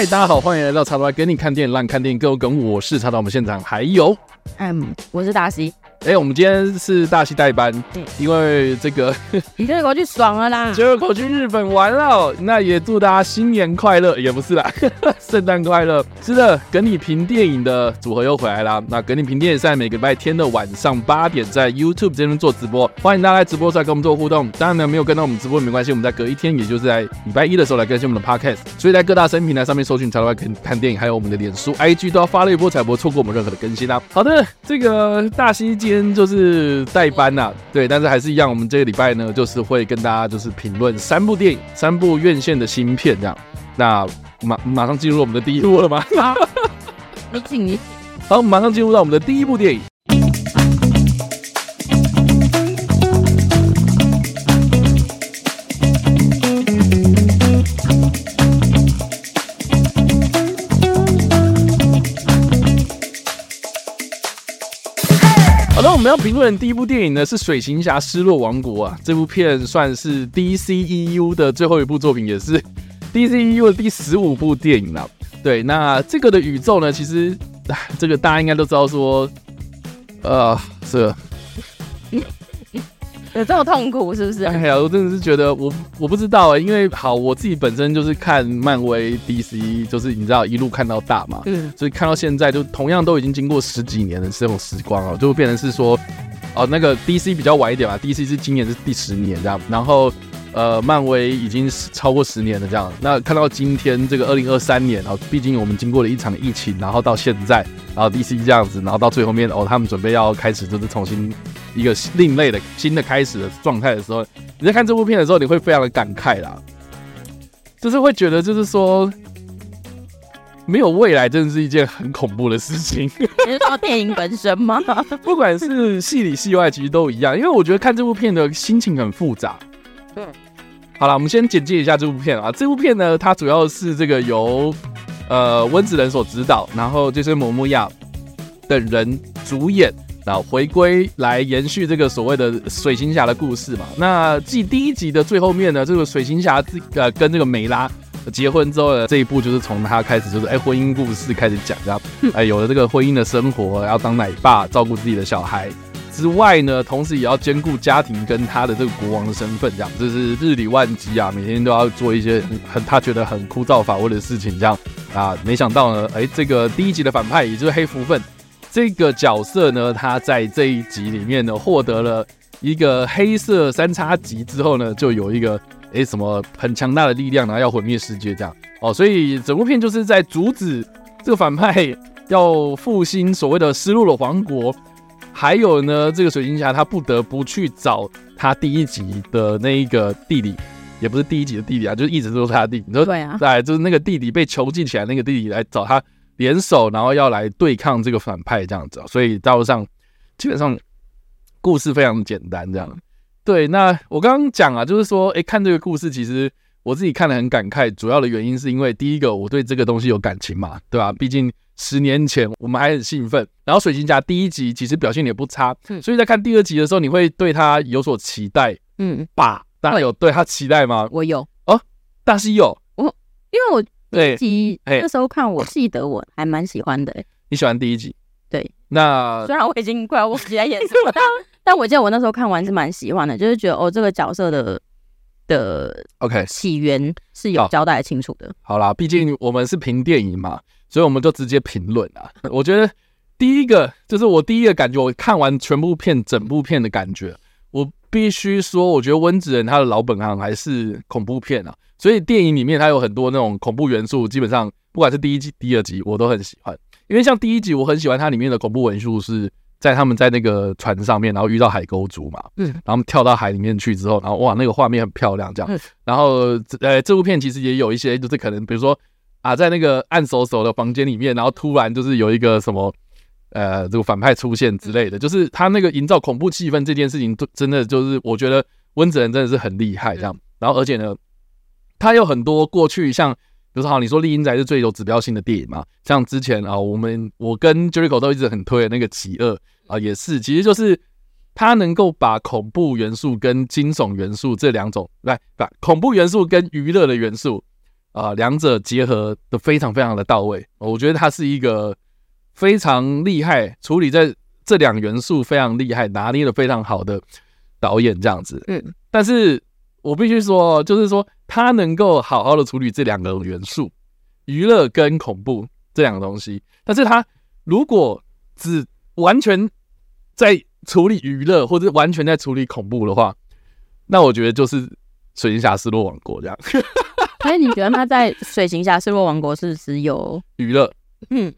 嗨，大家好，欢迎来到叉叉给你看电影，让你看电影更有梗。我是叉叉，我们现场还有，嗯，我是达西。哎、欸，我们今天是大戏代班，对，因为这个 你这个去爽了啦，就口去日本玩了，那也祝大家新年快乐，也不是啦，圣诞快乐。是的，跟你评电影的组合又回来啦。那跟你评电影在每个礼拜天的晚上八点在 YouTube 这边做直播，欢迎大家来直播来跟我们做互动。当然呢，没有跟到我们直播也没关系，我们在隔一天，也就是在礼拜一的时候来更新我们的 Podcast。所以在各大声音平台上面搜寻“叉叉看看电影”，还有我们的脸书、IG 都要发了一波，才不会错过我们任何的更新啦。好的，这个大 C 今天就是。代班呐、啊，对，但是还是一样，我们这个礼拜呢，就是会跟大家就是评论三部电影，三部院线的新片这样。那马马上进入我们的第一部了吗？你请你好，马上进入到我们的第一部电影。我们要评论的第一部电影呢，是《水行侠：失落王国》啊。这部片算是 DCEU 的最后一部作品，也是 DCEU 的第十五部电影了。对，那这个的宇宙呢，其实 这个大家应该都知道，说，呃，是。有这么痛苦是不是？哎呀，我真的是觉得我我不知道哎、欸，因为好，我自己本身就是看漫威 DC，就是你知道一路看到大嘛，嗯，所以看到现在就同样都已经经过十几年的这种时光了，就会变成是说，哦，那个 DC 比较晚一点嘛，DC 是今年是第十年这样，然后呃，漫威已经超过十年了这样，那看到今天这个二零二三年啊，毕竟我们经过了一场疫情，然后到现在，然后 DC 这样子，然后到最后面哦，他们准备要开始就是重新。一个另类的新的开始的状态的时候，你在看这部片的时候，你会非常的感慨啦，就是会觉得，就是说，没有未来，真的是一件很恐怖的事情。你是说电影本身吗？不管是戏里戏外，其实都一样。因为我觉得看这部片的心情很复杂。对，好了，我们先简介一下这部片啊。这部片呢，它主要是这个由呃温子仁所指导，然后就是·摩莫亚等人主演。然后回归来延续这个所谓的水行侠的故事嘛。那继第一集的最后面呢，这个水行侠这呃跟这个梅拉结婚之后呢，这一部就是从他开始就是哎婚姻故事开始讲，这样哎有了这个婚姻的生活，要当奶爸，照顾自己的小孩之外呢，同时也要兼顾家庭跟他的这个国王的身份，这样就是日理万机啊，每天都要做一些很他觉得很枯燥乏味的事情，这样。啊，没想到呢，哎这个第一集的反派也就是黑福分。这个角色呢，他在这一集里面呢，获得了一个黑色三叉戟之后呢，就有一个诶什么很强大的力量，然后要毁灭世界这样。哦，所以整部片就是在阻止这个反派要复兴所谓的失落的王国，还有呢，这个水晶侠他不得不去找他第一集的那一个弟弟，也不是第一集的弟弟啊，就是一直都是他的弟弟，你说对啊，对，就是那个弟弟被囚禁起来那个弟弟来找他。联手，然后要来对抗这个反派，这样子，所以道路上基本上故事非常简单，这样。对，那我刚刚讲啊，就是说，哎，看这个故事，其实我自己看的很感慨，主要的原因是因为第一个，我对这个东西有感情嘛，对吧？毕竟十年前我们还很兴奋，然后水行侠第一集其实表现也不差，所以在看第二集的时候，你会对他有所期待，嗯，吧？当然有对他期待吗？我有哦，大西有，我因为我。第一集那时候看，我记得我还蛮喜欢的。你喜欢第一集？对，那虽然我已经快要忘记在演什么，但 但我记得我那时候看完是蛮喜欢的，就是觉得哦，这个角色的的 OK 起源是有交代清楚的。好啦，毕竟我们是评电影嘛，所以我们就直接评论啊。我觉得第一个就是我第一个感觉，我看完全部片整部片的感觉，我必须说，我觉得温子仁他的老本行还是恐怖片啊。所以电影里面它有很多那种恐怖元素，基本上不管是第一集、第二集，我都很喜欢。因为像第一集，我很喜欢它里面的恐怖元素是在他们在那个船上面，然后遇到海沟族嘛，嗯，然后跳到海里面去之后，然后哇，那个画面很漂亮，这样。然后呃，这部片其实也有一些，就是可能比如说啊，在那个暗飕飕的房间里面，然后突然就是有一个什么呃，这个反派出现之类的，就是他那个营造恐怖气氛这件事情，真的就是我觉得温子仁真的是很厉害，这样。然后而且呢。他有很多过去，像比如说，好，你说《丽英宅》是最有指标性的电影嘛？像之前啊，我们我跟 Jericho 都一直很推的那个《疾厄》啊，也是，其实就是他能够把恐怖元素跟惊悚元素这两种来把恐怖元素跟娱乐的元素啊，两者结合的非常非常的到位。我觉得他是一个非常厉害，处理在这两元素非常厉害，拿捏的非常好的导演这样子。嗯，但是我必须说，就是说他能够好好的处理这两个元素，娱乐跟恐怖这两个东西。但是他如果只完全在处理娱乐，或者完全在处理恐怖的话，那我觉得就是《水行侠失落王国》这样。所以你觉得他在《水行侠失落王国》是只有娱乐？嗯，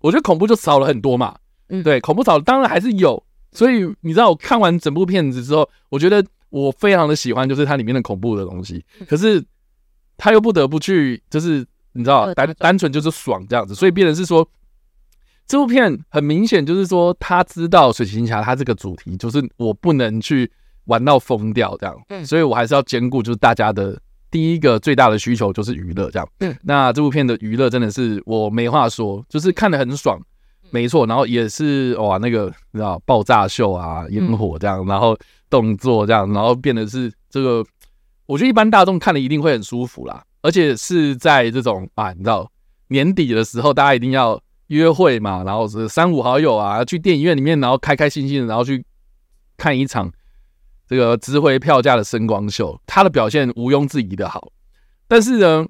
我觉得恐怖就少了很多嘛。嗯，对，恐怖少了，当然还是有。所以你知道，我看完整部片子之后，我觉得我非常的喜欢，就是它里面的恐怖的东西。可是他又不得不去，就是你知道，单单纯就是爽这样子。所以变成是说，这部片很明显就是说，他知道水行侠他这个主题就是我不能去玩到疯掉这样。嗯，所以我还是要兼顾就是大家的。第一个最大的需求就是娱乐，这样。嗯，那这部片的娱乐真的是我没话说，就是看得很爽，没错。然后也是哇，那个你知道爆炸秀啊，烟火这样，然后动作这样，然后变得是这个，我觉得一般大众看了一定会很舒服啦。而且是在这种啊，你知道年底的时候，大家一定要约会嘛，然后是三五好友啊，去电影院里面，然后开开心心的，然后去看一场。这个值回票价的声光秀，他的表现毋庸置疑的好。但是呢，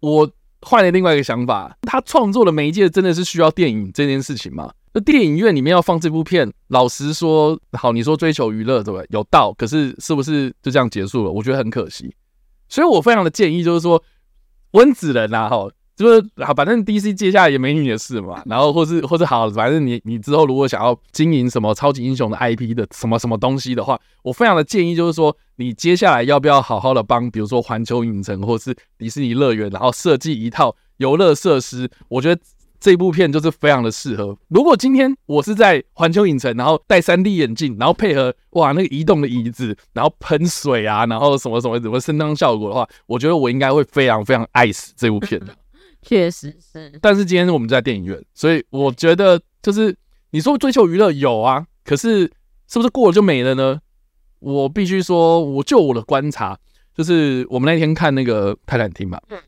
我换了另外一个想法，他创作的媒介真的是需要电影这件事情吗？那电影院里面要放这部片，老实说，好，你说追求娱乐对不对？有道，可是是不是就这样结束了？我觉得很可惜。所以我非常的建议，就是说温子仁啊，哈。就是啊，反正 DC 接下来也没你的事嘛。然后或是或是好，反正你你之后如果想要经营什么超级英雄的 IP 的什么什么东西的话，我非常的建议就是说，你接下来要不要好好的帮，比如说环球影城或是迪士尼乐园，然后设计一套游乐设施。我觉得这部片就是非常的适合。如果今天我是在环球影城，然后戴 3D 眼镜，然后配合哇那个移动的椅子，然后喷水啊，然后什么什么什么声光效果的话，我觉得我应该会非常非常爱死这部片的。确实是，但是今天我们在电影院，所以我觉得就是你说追求娱乐有啊，可是是不是过了就没了呢？我必须说，我就我的观察，就是我们那天看那个泰坦厅嘛，嗯，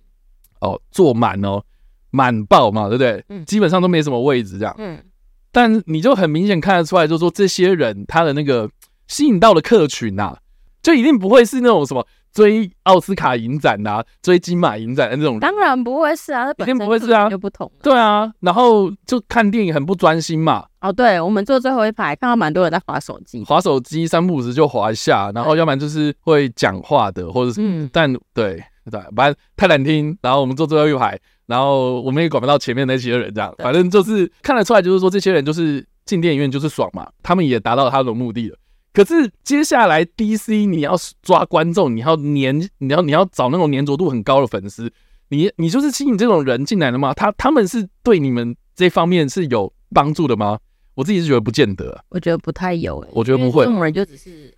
哦，坐满哦，满爆嘛，对不对？嗯，基本上都没什么位置这样，嗯，但你就很明显看得出来，就是说这些人他的那个吸引到的客群啊，就一定不会是那种什么。追奥斯卡影展呐、啊，追金马影展的那种，当然不会是啊，那本身不会是啊，又不同。对啊，然后就看电影很不专心嘛。哦，对，我们坐最后一排，看到蛮多人在划手机，划手机三不五时就划一下，然后要不然就是会讲话的，或者是，嗯，但对对，反正太难听。然后我们坐最后一排，然后我们也管不到前面那些人，这样，反正就是看得出来，就是说这些人就是进电影院就是爽嘛，他们也达到他的目的了。可是接下来 DC 你要抓观众，你要粘，你要你要找那种粘着度很高的粉丝，你你就是吸引这种人进来的吗？他他们是对你们这方面是有帮助的吗？我自己是觉得不见得，我觉得不太有、欸，我觉得不会，这种人就只是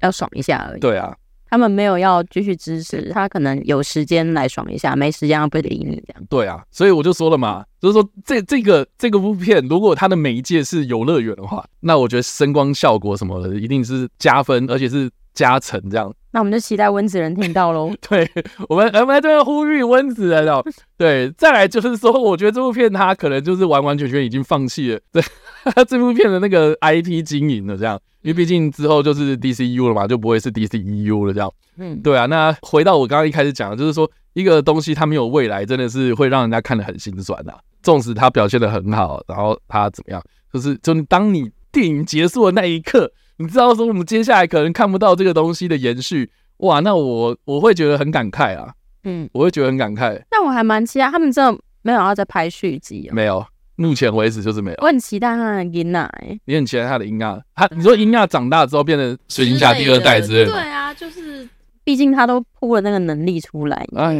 要爽一下而已。对啊。他们没有要继续支持，他可能有时间来爽一下，没时间要不理你这样。对啊，所以我就说了嘛，就是说这这个这个部片，如果它的媒介是游乐园的话，那我觉得声光效果什么的一定是加分，而且是加成这样。那我们就期待温子仁听到喽。对，我们我们来这边呼吁温子仁哦。对，再来就是说，我觉得这部片它可能就是完完全全已经放弃了对 这部片的那个 IP 经营了这样。因为毕竟之后就是 DCU 了嘛，就不会是 DCEU 了这样。嗯，对啊。那回到我刚刚一开始讲的，就是说一个东西它没有未来，真的是会让人家看得很心酸呐。纵使它表现得很好，然后它怎么样，就是就当你电影结束的那一刻，你知道说我们接下来可能看不到这个东西的延续，哇，那我我会觉得很感慨啊。嗯，我会觉得很感慨。但我还蛮期待他们真的没有要再拍续集哦。没有。目前为止就是没有。我很期待他的英娜，你很期待他的英娜？他你说英娜长大之后变成水晶侠第二代之类的？对啊，就是毕竟他都铺了那个能力出来。哎，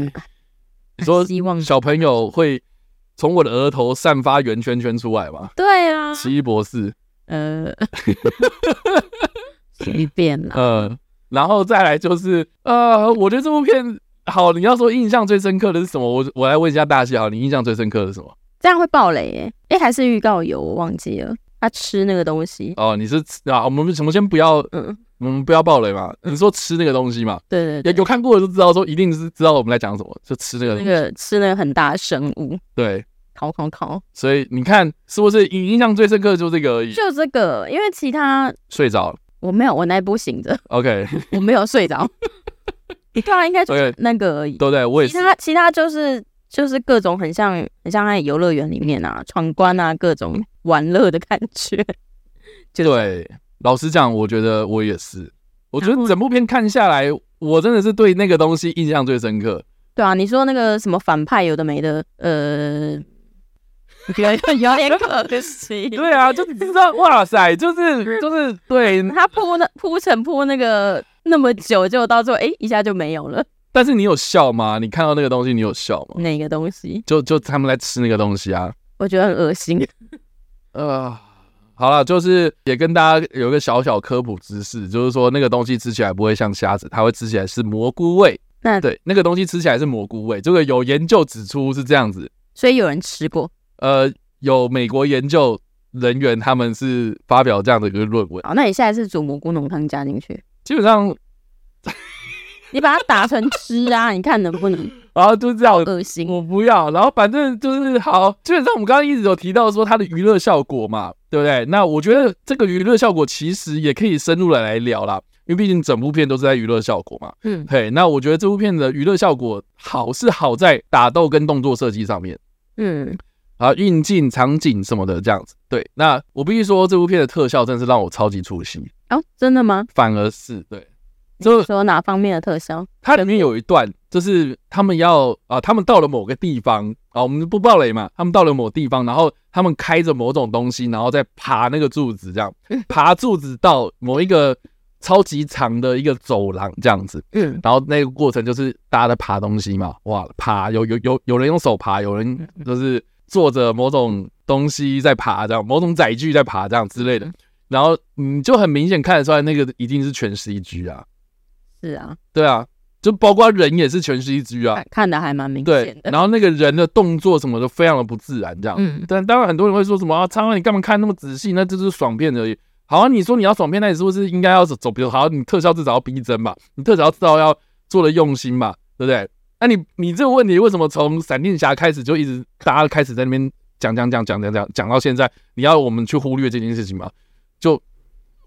你说希望小朋友会从我的额头散发圆圈圈出来吗？对啊，奇异博士，呃，随便了。嗯，然后再来就是呃，我觉得这部片好，你要说印象最深刻的是什么？我我来问一下大西，好，你印象最深刻的是什么？这样会爆雷耶、欸，诶、欸，还是预告有，我忘记了。他吃那个东西。哦，你是啊？我们我们先不要，嗯，我们不要暴雷嘛。你说吃那个东西嘛？对对，对，有有看过的都知道，说一定是知道我们在讲什么，就吃那个东西那个吃那个很大的生物。对，烤烤烤。所以你看，是不是印印象最深刻就这个而已？就这个，因为其他睡着了。我没有，我那一部醒着。OK，我没有睡着。对啊，应该就是那个而已。对对，我也是。其他其他就是就是各种很像很像在游乐园里面啊，闯关啊，各种玩乐的感觉。对，老实讲，我觉得我也是。我觉得整部片看下来，我真的是对那个东西印象最深刻。对啊，你说那个什么反派有的没的，呃，有点有点可惜。对啊，就知道哇塞，就是 就是对他铺那铺成铺那个。那么久，就到最后，哎、欸，一下就没有了。但是你有笑吗？你看到那个东西，你有笑吗？哪个东西？就就他们在吃那个东西啊。我觉得很恶心。呃，好了，就是也跟大家有一个小小科普知识，就是说那个东西吃起来不会像虾子，它会吃起来是蘑菇味。那对，那个东西吃起来是蘑菇味，这个有研究指出是这样子。所以有人吃过？呃，有美国研究人员他们是发表这样的一个论文。好，那你现在是煮蘑菇浓汤加进去？基本上，你把它打成汁啊，你看能不能？然后就这样恶心，我不要。然后反正就是好，基本上我们刚刚一直有提到说它的娱乐效果嘛，对不对？那我觉得这个娱乐效果其实也可以深入的来聊啦，因为毕竟整部片都是在娱乐效果嘛。嗯，嘿，那我觉得这部片的娱乐效果好是好在打斗跟动作设计上面。嗯，啊，运镜场景什么的这样子。对，那我必须说这部片的特效真的是让我超级出戏。哦，真的吗？反而是对，就说哪方面的特效？它里面有一段，就是他们要啊，他们到了某个地方啊，我们不暴雷嘛。他们到了某地方，然后他们开着某种东西，然后再爬那个柱子，这样爬柱子到某一个超级长的一个走廊，这样子。嗯，然后那个过程就是大家在爬东西嘛，哇，爬有有有有人用手爬，有人就是坐着某种东西在爬，这样某种载具在爬，这样之类的。然后你就很明显看得出来，那个一定是全 CG 啊。是啊，对啊，就包括人也是全 CG 啊，看的还蛮明显的。然后那个人的动作什么都非常的不自然，这样。嗯。但当然很多人会说什么啊，苍苍你干嘛看那么仔细？那就是爽片而已。好啊，你说你要爽片，那你是不是应该要走？比如好，你特效至少要逼真吧，你特效至少要做的用心吧，对不对？那你你这个问题为什么从闪电侠开始就一直大家开始在那边讲讲讲讲讲讲讲到现在？你要我们去忽略这件事情吗？就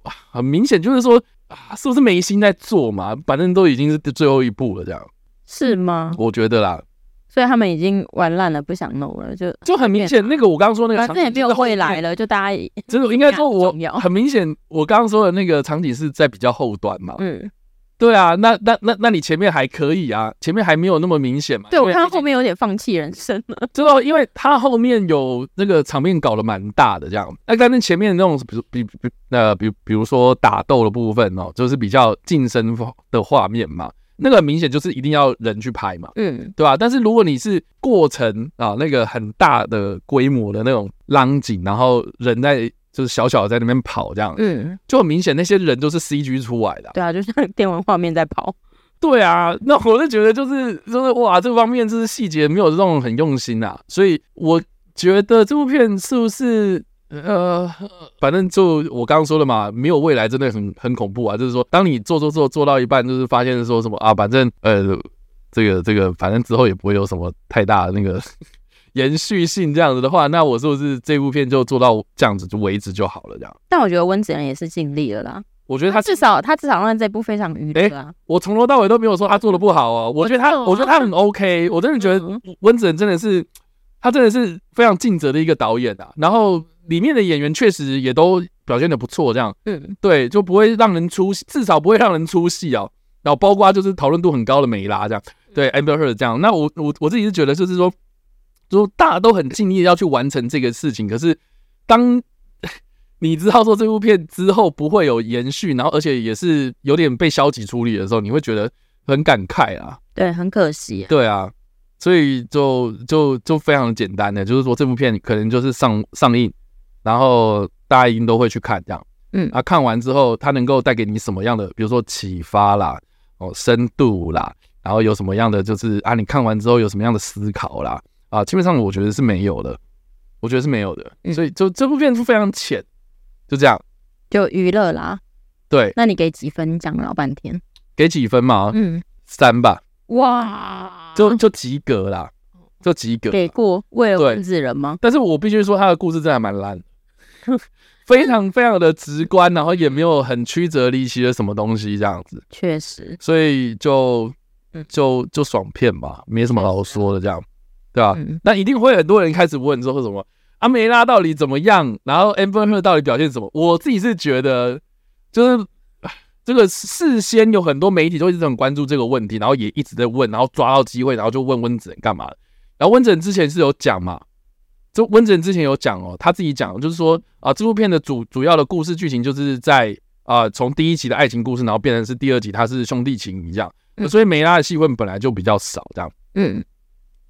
很明显，就是说啊，是不是没心在做嘛？反正都已经是最后一步了，这样是吗？我觉得啦，所以他们已经玩烂了，不想弄了，就就很明显。那个我刚刚说那个场景也没有会来了，就大家真的应该说，我很明显，我刚刚说的那个场景是在比较后端嘛，嗯。对啊，那那那那你前面还可以啊，前面还没有那么明显嘛。对，我看到后面有点放弃人生了。知道，因为他后面有那个场面搞得蛮大的这样。那但是前面那种，比如比比呃比比如说打斗的部分哦，就是比较近身的画面嘛，那个明显就是一定要人去拍嘛，嗯，对吧？但是如果你是过程啊，那个很大的规模的那种浪景，然后人在。就是小小的在那边跑这样，嗯，就很明显那些人都是 CG 出来的，对啊，就像电玩画面在跑，对啊，那我就觉得就是就是哇，这方面就是细节没有这种很用心啊，所以我觉得这部片是不是呃，反正就我刚刚说的嘛，没有未来真的很很恐怖啊，就是说当你做做做做到一半，就是发现说什么啊，反正呃，这个这个反正之后也不会有什么太大的那个。延续性这样子的话，那我是不是这部片就做到这样子就为止就好了？这样。但我觉得温子仁也是尽力了啦。我觉得他至少他至少让这部非常娱乐啊。我从头到尾都没有说他做的不好哦。我觉得他，我觉得他很 OK。我真的觉得温子仁真的是，他真的是非常尽责的一个导演啊。然后里面的演员确实也都表现的不错，这样。嗯。对，就不会让人出戏，至少不会让人出戏哦。然后包括就是讨论度很高的梅拉这样，对，Amber Heard 这样。那我我我自己是觉得就是说。说大家都很尽力要去完成这个事情，可是当 你知道说这部片之后不会有延续，然后而且也是有点被消极处理的时候，你会觉得很感慨啊。对，很可惜啊。对啊，所以就就就非常简单的，就是说这部片可能就是上上映，然后大家一定都会去看这样。嗯啊，看完之后它能够带给你什么样的，比如说启发啦，哦，深度啦，然后有什么样的就是啊，你看完之后有什么样的思考啦。啊，基本上我觉得是没有的，我觉得是没有的，所以就这部片是非常浅，就这样，就娱乐啦。对，那你给几分？讲了老半天，给几分嘛？嗯，三吧。哇，就就及格啦，就及格。给过为了温子人吗？但是我必须说，他的故事真的蛮烂，非常非常的直观，然后也没有很曲折离奇的什么东西这样子。确实，所以就就就爽片吧，没什么好说的这样，对吧？那一定会很多人开始问说什么阿梅拉到底怎么样，然后 Amber Heard 到底表现什么？我自己是觉得。就是这个事先有很多媒体都一直很关注这个问题，然后也一直在问，然后抓到机会，然后就问温子仁干嘛。然后温子仁之前是有讲嘛，就温子仁之前有讲哦，他自己讲就是说啊，这部片的主主要的故事剧情就是在啊，从第一集的爱情故事，然后变成是第二集他是兄弟情一样，所以梅拉的戏份本来就比较少这样。嗯，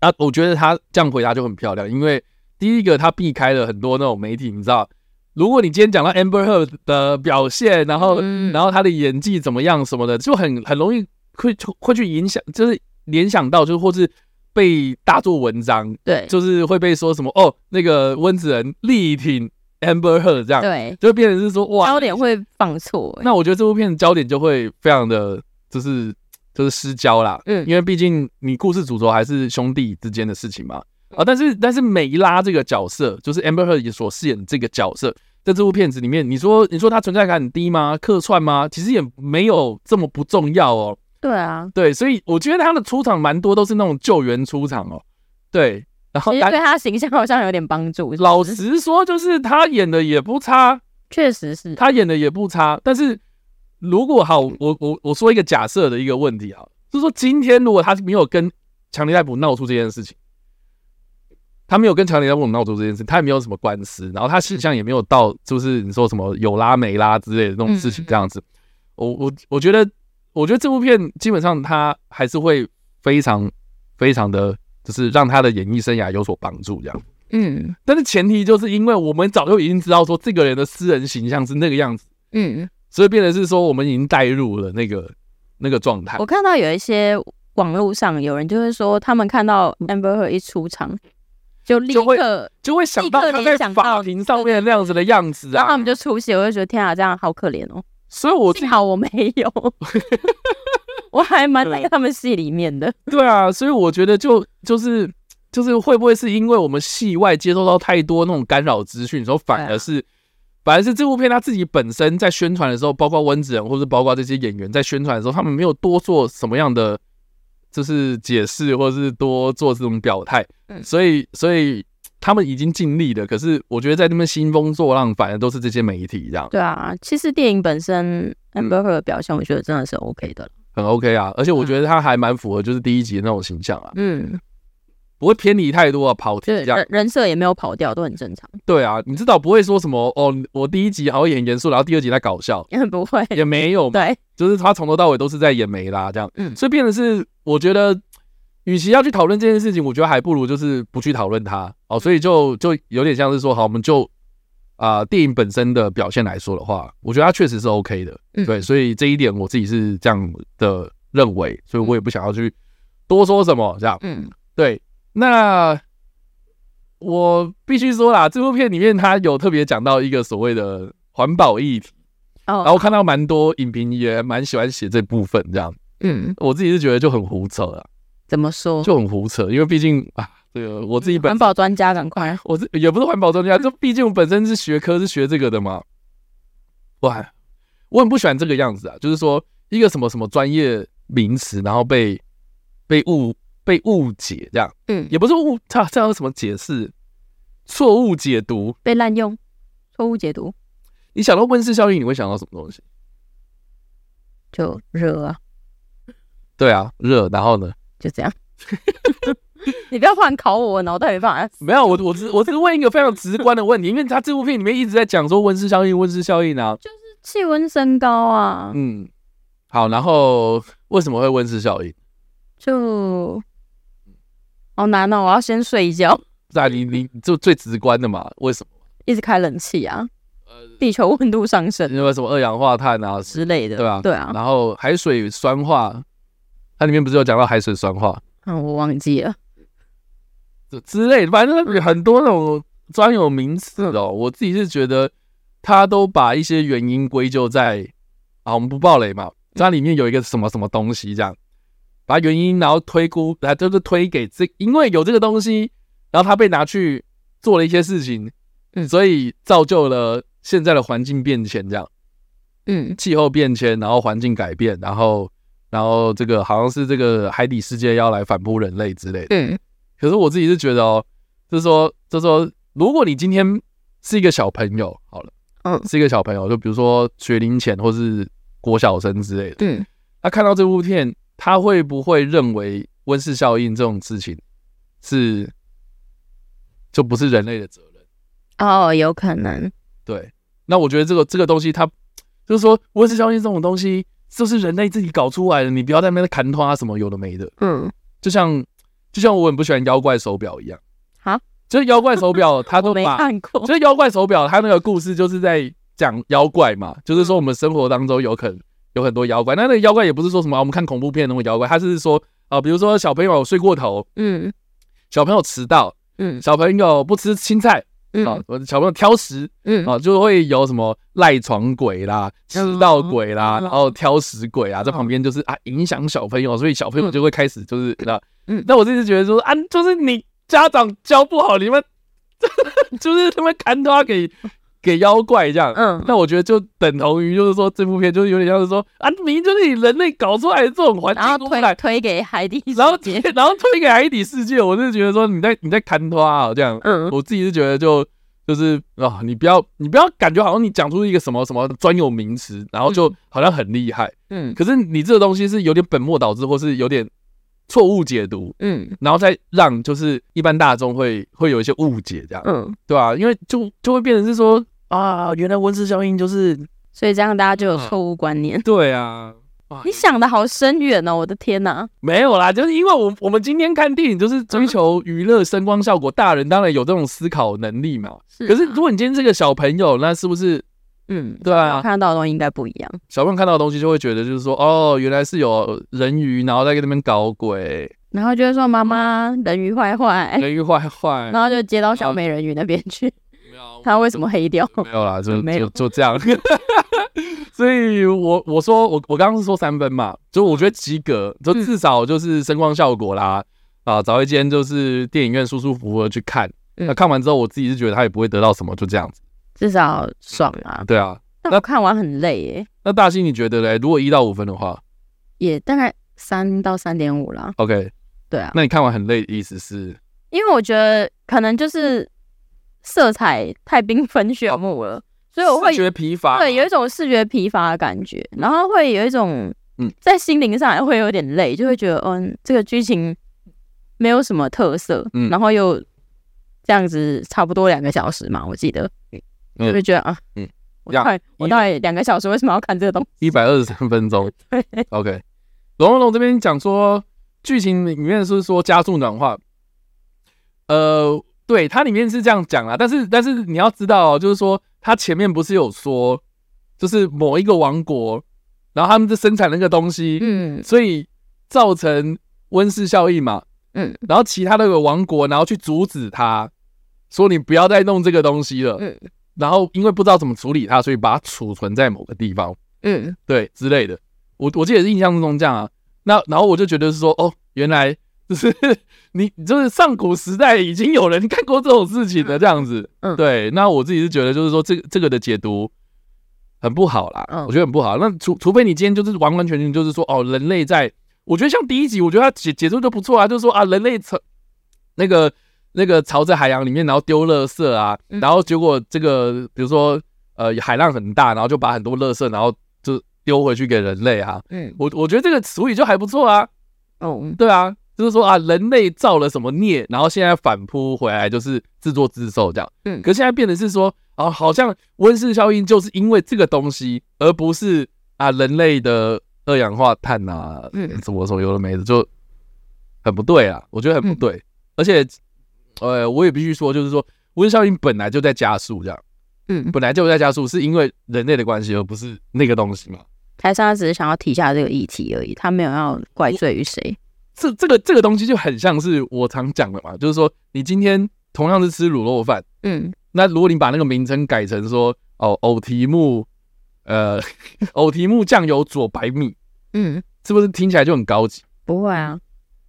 那我觉得他这样回答就很漂亮，因为第一个他避开了很多那种媒体，你知道。如果你今天讲到 Amber Heard 的表现，然后，嗯、然后他的演技怎么样什么的，就很很容易会会去影响，就是联想到，就或是被大做文章，对，就是会被说什么哦，那个温子仁力挺 Amber Heard 这样，对，就会变成是说哇，焦点会放错，欸。那我觉得这部片的焦点就会非常的，就是就是私交啦，嗯，因为毕竟你故事主轴还是兄弟之间的事情嘛。啊，但是但是梅拉这个角色，就是 Amber Heard 所饰演的这个角色，在这部片子里面，你说你说他存在感很低吗？客串吗？其实也没有这么不重要哦。对啊，对，所以我觉得他的出场蛮多都是那种救援出场哦。对，然后其实对他形象好像有点帮助。老实说，就是他演的也不差，确实是他演的也不差。但是如果好，我我我说一个假设的一个问题啊，就是说今天如果他没有跟强尼戴普闹出这件事情。他没有跟强尼戴普闹出这件事，他也没有什么官司，然后他形象也没有到，就是你说什么有拉没拉之类的那种事情这样子。我我我觉得，我觉得这部片基本上他还是会非常非常的，就是让他的演艺生涯有所帮助这样。嗯，但是前提就是因为我们早就已经知道说这个人的私人形象是那个样子，嗯，所以变成是说我们已经带入了那个那个状态。我看到有一些网络上有人就是说，他们看到 Amber Heard 一出场。就立刻就会想到他在法庭上面那样子的样子啊，然后他们就出戏，我就觉得天啊，这样好可怜哦。所以我幸好我没有，我还蛮在他们戏里面的。对啊，所以我觉得就就是就是会不会是因为我们戏外接收到太多那种干扰资讯，说反而是反而是这部片他自己本身在宣传的时候，包括温子仁或者包括这些演员在宣传的时候，他们没有多做什么样的。就是解释，或者是多做这种表态，所以所以他们已经尽力了。可是我觉得在那边兴风作浪，反而都是这些媒体这样。对啊，其实电影本身 Amber 的表现，我觉得真的是 OK 的，很 OK 啊。而且我觉得他还蛮符合就是第一集的那种形象啊。嗯。不会偏离太多啊，跑题这样，人人设也没有跑掉，都很正常。对啊，你知道不会说什么哦，我第一集好像演严肃，然后第二集在搞笑，也 不会，也没有，对，就是他从头到尾都是在演梅啦这样，嗯，所以变的是，我觉得，与其要去讨论这件事情，我觉得还不如就是不去讨论它。哦，所以就就有点像是说，好，我们就啊、呃，电影本身的表现来说的话，我觉得它确实是 OK 的，嗯、对，所以这一点我自己是这样的认为，所以我也不想要去多说什么这样，嗯，对。那我必须说啦，这部片里面它有特别讲到一个所谓的环保议题，哦，然后看到蛮多影评也蛮喜欢写这部分这样，嗯，我自己是觉得就很胡扯啊。怎么说？就很胡扯，因为毕竟啊，这个我自己本环保专家赶快，我这也不是环保专家，就毕竟我本身是学科是学这个的嘛，哇，我很不喜欢这个样子啊，就是说一个什么什么专业名词，然后被被误。被误解这样，嗯，也不是误，这这要什么解释？错误解读，被滥用，错误解读。你想到温室效应，你会想到什么东西？就热啊。对啊，热。然后呢？就这样。你不要突然考我，脑袋没办法。没有，我我只我只是问一个非常直观的问题，因为他这部片里面一直在讲说温室效应，温室效应啊，就是气温升高啊。嗯，好，然后为什么会温室效应？就。好难哦！我要先睡一觉。在你你就最直观的嘛？为什么？一直开冷气啊？地球温度上升，因为什么二氧化碳啊之类的，对吧？对啊。然后海水酸化，它里面不是有讲到海水酸化？嗯，我忘记了。这之类的，反正很多那种专有名词哦。我自己是觉得他都把一些原因归咎在啊，我们不爆雷嘛，它里面有一个什么什么东西这样，把原因然后推估，来就是推给这，因为有这个东西，然后他被拿去做了一些事情，嗯，所以造就了现在的环境变迁这样，嗯，气候变迁，然后环境改变，然后然后这个好像是这个海底世界要来反扑人类之类的，嗯，可是我自己是觉得哦，就是说就是说，如果你今天是一个小朋友，好了。嗯，是一个小朋友，就比如说学龄前或是国小生之类的。嗯，他看到这部片，他会不会认为温室效应这种事情是就不是人类的责任？哦，有可能。对，那我觉得这个这个东西，它就是说温室效应这种东西，就是人类自己搞出来的。你不要在那边砍他什么有的没的。嗯，就像就像我很不喜欢妖怪手表一样。好。就是妖怪手表，他都把，没看过。就是妖怪手表，它那个故事就是在讲妖怪嘛，就是说我们生活当中有可能有很多妖怪。那那个妖怪也不是说什么我们看恐怖片那种妖怪，他是说啊，比如说小朋友睡过头，嗯，小朋友迟到，嗯，小朋友不吃青菜，嗯，啊，小朋友挑食，嗯，啊，就会有什么赖床鬼啦、迟到鬼啦，然后挑食鬼啊，在旁边就是啊影响小朋友，所以小朋友就会开始就是那，嗯，那我自己觉得说啊，就是你。家长教不好，你们 就是他们砍他给给妖怪这样，嗯，那我觉得就等同于就是说这部片就是有点像是说啊，明明就是你人类搞出来的这种环境，然后推推给海底世界，然后然后推给海底世界，我是觉得说你在你在砍他啊这样，嗯，我自己是觉得就就是啊，你不要你不要感觉好像你讲出一个什么什么专有名词，然后就好像很厉害，嗯，可是你这个东西是有点本末倒置，或是有点。错误解读，嗯，然后再让就是一般大众会会有一些误解，这样，嗯，对吧？因为就就会变成是说啊，原来温室效应就是，所以这样大家就有错误观念。对啊，你想的好深远哦，我的天哪！没有啦，就是因为我我们今天看电影就是追求娱乐、声光效果，大人当然有这种思考能力嘛。是，可是如果你今天是个小朋友，那是不是？嗯，对啊，看到的东西应该不一样。小朋友看到的东西就会觉得，就是说，哦，原来是有人鱼，然后在那边搞鬼，然后就会说妈妈，人鱼坏坏，人鱼坏坏，然后就接到小美人鱼那边去。他为什么黑掉？没有啦，就 就就这样。所以我我说我我刚刚是说三分嘛，就我觉得及格，就至少就是声光效果啦，啊，找一间就是电影院舒舒服服的去看。那看完之后，我自己是觉得他也不会得到什么，就这样子。至少爽啊！对啊，那看完很累耶。那大兴你觉得嘞？如果一到五分的话，也大概三到三点五了。OK，对啊。那你看完很累的意思是？因为我觉得可能就是色彩太缤纷炫目了，所以我会视觉疲乏。对，有一种视觉疲乏的感觉，然后会有一种嗯，在心灵上还会有点累，就会觉得嗯，这个剧情没有什么特色，嗯，然后又这样子差不多两个小时嘛，我记得。就会觉得啊，嗯，我快，我大概两个小时，为什么要看这个东西？一百二十三分钟。对，OK。龙龙龙这边讲说，剧情里面是说加速暖化。呃，对，它里面是这样讲啦，但是但是你要知道，就是说它前面不是有说，就是某一个王国，然后他们在生产那个东西，嗯，所以造成温室效应嘛，嗯，然后其他那个王国，然后去阻止他，说你不要再弄这个东西了，嗯。然后因为不知道怎么处理它，所以把它储存在某个地方，嗯，对之类的。我我记得是印象中这样啊。那然后我就觉得是说，哦，原来就是你就是上古时代已经有人干过这种事情的这样子，嗯，对。那我自己是觉得就是说，这个这个的解读很不好啦，嗯，我觉得很不好。那除除非你今天就是完完全全就是说，哦，人类在，我觉得像第一集，我觉得他解解读就不错啊，就是说啊，人类从那个。那个朝着海洋里面，然后丢垃圾啊，然后结果这个比如说呃海浪很大，然后就把很多垃圾然后就丢回去给人类啊。嗯，我我觉得这个俗语就还不错啊。哦，对啊，就是说啊，人类造了什么孽，然后现在反扑回来就是自作自受这样。嗯，可是现在变得是说啊，好像温室效应就是因为这个东西，而不是啊人类的二氧化碳啊，嗯，什么说有的没的，就很不对啊。我觉得很不对，而且。呃，我也必须说，就是说，温室效应本来就在加速，这样，嗯，本来就在加速，是因为人类的关系，而不是那个东西嘛。台上只是想要提下这个议题而已，他没有要怪罪于谁。这这个这个东西就很像是我常讲的嘛，就是说，你今天同样是吃卤肉饭，嗯，那如果你把那个名称改成说哦，藕提木，呃，藕提木酱油佐白米，嗯，是不是听起来就很高级？不会啊，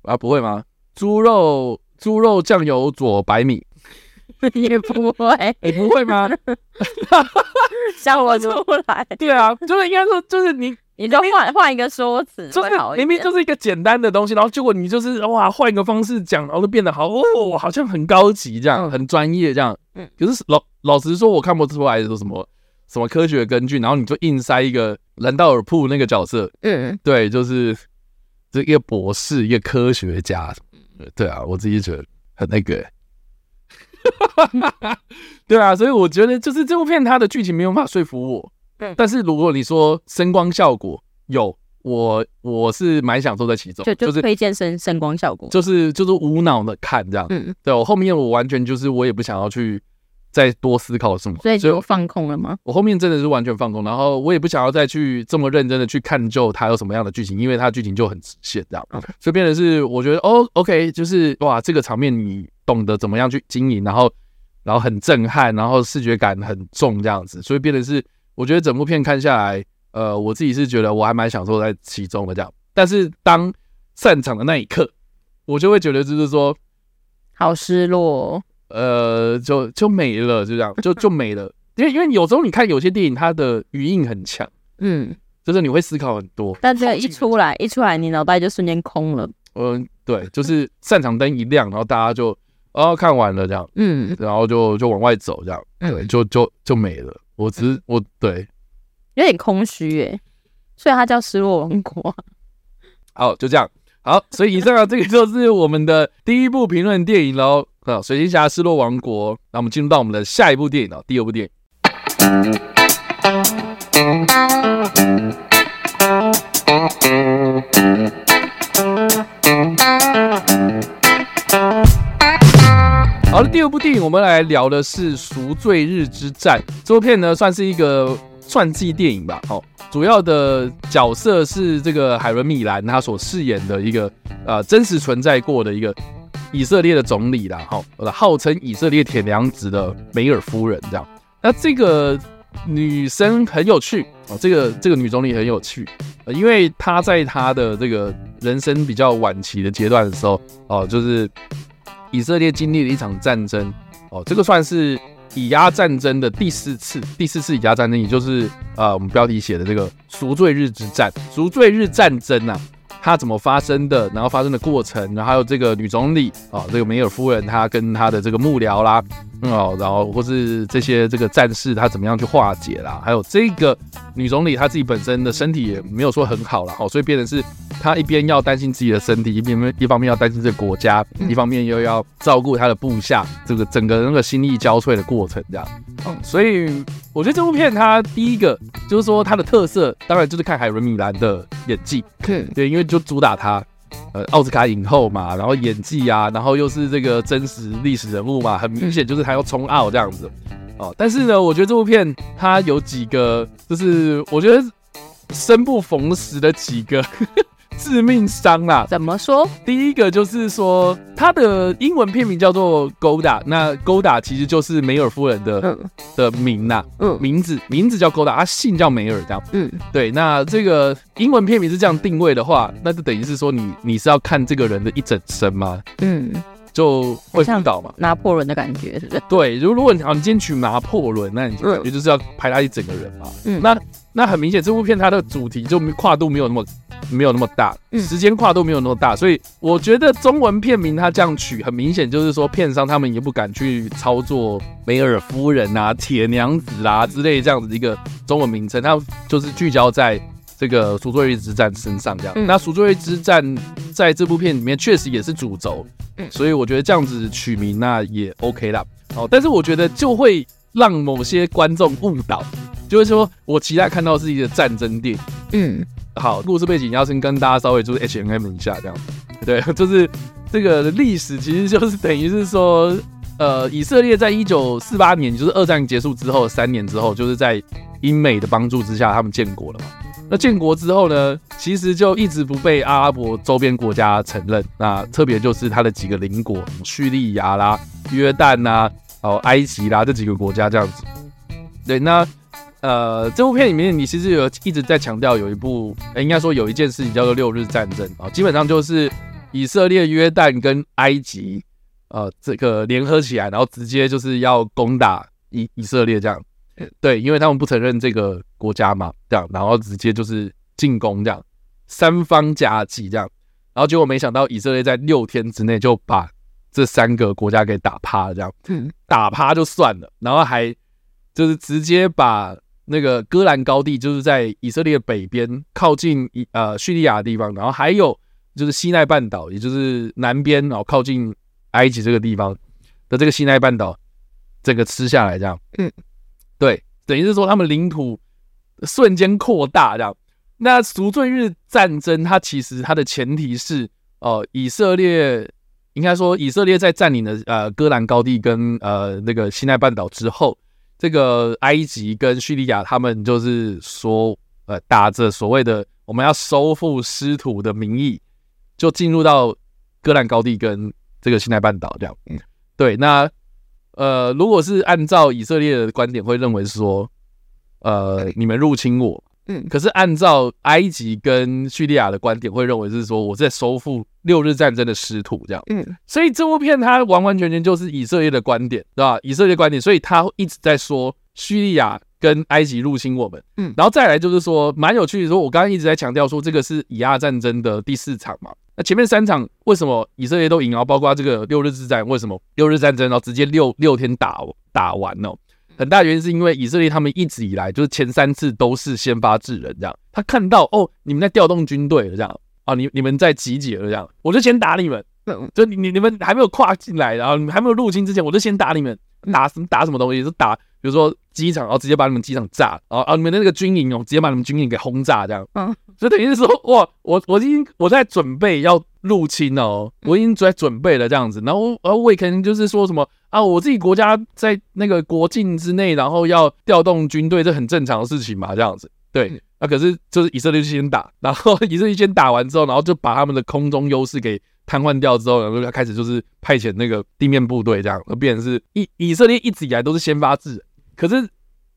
啊，不会吗？猪肉猪肉酱油佐白米 也不会，你 不会吗？笑我出来。对啊，就是应该说，就是你。你就换换一个说辞，就是明明就是一个简单的东西，然后结果你就是哇，换一个方式讲，然后就变得好哦，好像很高级这样，很专业这样。嗯，可是老老实说，我看不出来说什么什么科学根据，然后你就硬塞一个兰道尔铺那个角色，嗯，对，就是这一个博士，一个科学家，对啊，我自己觉得很那个，对啊，所以我觉得就是这部片它的剧情没有办法说服我。对，但是如果你说声光效果有，我我是蛮享受在其中，就就是推荐声声光效果，就是就是无脑的看这样。嗯，对我后面我完全就是我也不想要去再多思考什么，所以就放空了吗？我后面真的是完全放空，然后我也不想要再去这么认真的去看就它有什么样的剧情，因为它剧情就很直线这样。Okay. 所以变成是我觉得哦，OK，就是哇，这个场面你懂得怎么样去经营，然后然后很震撼，然后视觉感很重这样子，所以变得是。我觉得整部片看下来，呃，我自己是觉得我还蛮享受在其中的这样。但是当散场的那一刻，我就会觉得就是说，好失落。呃，就就没了，就这样，就就没了。因为因为有时候你看有些电影，它的余韵很强，嗯，就是你会思考很多。但这个一出来，一出来，你脑袋就瞬间空了。嗯，对，就是散场灯一亮，然后大家就哦看完了这样，嗯，然后就就往外走这样，对，就就就没了。我只是我对，有点空虚耶，所以它叫失落王国。好，就这样。好，所以以上啊，这个就是我们的第一部评论电影喽。啊，水行侠失落王国。那我们进入到我们的下一部电影了，第二部电影。好了，第二部电影我们来聊的是《赎罪日之战》。这部片呢，算是一个传记电影吧。好，主要的角色是这个海伦米兰，他所饰演的一个呃真实存在过的一个以色列的总理啦。好，号称以色列铁娘子的梅尔夫人这样。那这个女生很有趣哦，这个这个女总理很有趣，因为她在她的这个人生比较晚期的阶段的时候哦，就是。以色列经历了一场战争，哦，这个算是以押战争的第四次，第四次以押战争，也就是呃，我们标题写的这个赎罪日之战，赎罪日战争啊，它怎么发生的，然后发生的过程，然后还有这个女总理啊，这个梅尔夫人她跟她的这个幕僚啦，哦，然后或是这些这个战士他怎么样去化解啦，还有这个女总理她自己本身的身体也没有说很好啦，哦，所以变成是。她一边要担心自己的身体，一边一方面要担心这个国家，一方面又要照顾她的部下，这个整个那个心力交瘁的过程，这样。嗯，所以我觉得这部片它第一个就是说它的特色，当然就是看海伦米兰的演技。对，因为就主打他，呃，奥斯卡影后嘛，然后演技啊，然后又是这个真实历史人物嘛，很明显就是他要冲奥这样子。哦，但是呢，我觉得这部片它有几个，就是我觉得生不逢时的几个。致命伤啦！怎么说？第一个就是说，它的英文片名叫做 Golda，那 Golda 其实就是梅尔夫人的、嗯、的名呐，嗯，名字名字叫 Golda，他姓叫梅尔，这样，嗯，对。那这个英文片名是这样定位的话，那就等于是说你你是要看这个人的一整生吗？嗯，就会误导嘛，拿破仑的感觉是不是？对，如如果你好，你今天取拿破仑，那你就感觉就是要拍他一整个人嘛，嗯，那。那很明显，这部片它的主题就跨度没有那么没有那么大，时间跨度没有那么大，所以我觉得中文片名它这样取，很明显就是说片商他们也不敢去操作梅尔夫人啊、铁娘子啊之类这样子的一个中文名称，它就是聚焦在这个赎罪日之战身上这样。那赎罪日之战在这部片里面确实也是主轴，所以我觉得这样子取名那也 OK 啦。哦，但是我觉得就会让某些观众误导。就是说我期待看到是一个战争电影。嗯，好，故事背景要先跟大家稍微就是 H M M 一下这样。对，就是这个历史其实就是等于是说，呃，以色列在一九四八年，就是二战结束之后三年之后，就是在英美的帮助之下，他们建国了嘛。那建国之后呢，其实就一直不被阿拉伯周边国家承认。那特别就是他的几个邻国，叙利亚啦、约旦呐、哦、埃及啦这几个国家这样子。对，那呃，这部片里面你其实有一直在强调有一部，欸、应该说有一件事情叫做六日战争啊，基本上就是以色列、约旦跟埃及呃这个联合起来，然后直接就是要攻打以以色列这样。对，因为他们不承认这个国家嘛，这样，然后直接就是进攻这样，三方夹击这样，然后结果没想到以色列在六天之内就把这三个国家给打趴了，这样，嗯，打趴就算了，然后还就是直接把那个戈兰高地，就是在以色列北边靠近以呃叙利亚的地方，然后还有就是西奈半岛，也就是南边哦靠近埃及这个地方的这个西奈半岛，这个吃下来这样，嗯。对，等于是说他们领土瞬间扩大这样。那赎罪日战争，它其实它的前提是，哦、呃，以色列应该说以色列在占领了呃戈兰高地跟呃那个西奈半岛之后，这个埃及跟叙利亚他们就是说，呃，打着所谓的我们要收复失土的名义，就进入到戈兰高地跟这个西奈半岛这样。嗯，对，那。呃，如果是按照以色列的观点，会认为说，呃，你们入侵我，嗯，可是按照埃及跟叙利亚的观点，会认为是说我在收复六日战争的失土，这样，嗯，所以这部片它完完全全就是以色列的观点，对吧？以色列观点，所以他一直在说叙利亚跟埃及入侵我们，嗯，然后再来就是说，蛮有趣的，说我刚刚一直在强调说，这个是以阿战争的第四场嘛。那前面三场为什么以色列都赢？然后包括这个六日之战，为什么六日战争然后直接六六天打打完呢？很大原因是因为以色列他们一直以来就是前三次都是先发制人，这样他看到哦，你们在调动军队了，这样啊，你你们在集结了，这样我就先打你们，就你你你们还没有跨进来，然后你们还没有入侵之前，我就先打你们，打什么打什么东西，就打比如说机场，然后直接把你们机场炸，然后啊你们的那个军营哦，直接把你们军营给轰炸，这样，嗯。就等于是说，哇，我我已经我在准备要入侵哦，我已经在准备了这样子，然后呃，我也可能就是说什么啊，我自己国家在那个国境之内，然后要调动军队，这很正常的事情嘛，这样子。对，那、啊、可是就是以色列就先打，然后 以色列先打完之后，然后就把他们的空中优势给瘫痪掉之后，然后就开始就是派遣那个地面部队这样，而变成是以以色列一直以来都是先发制人，可是。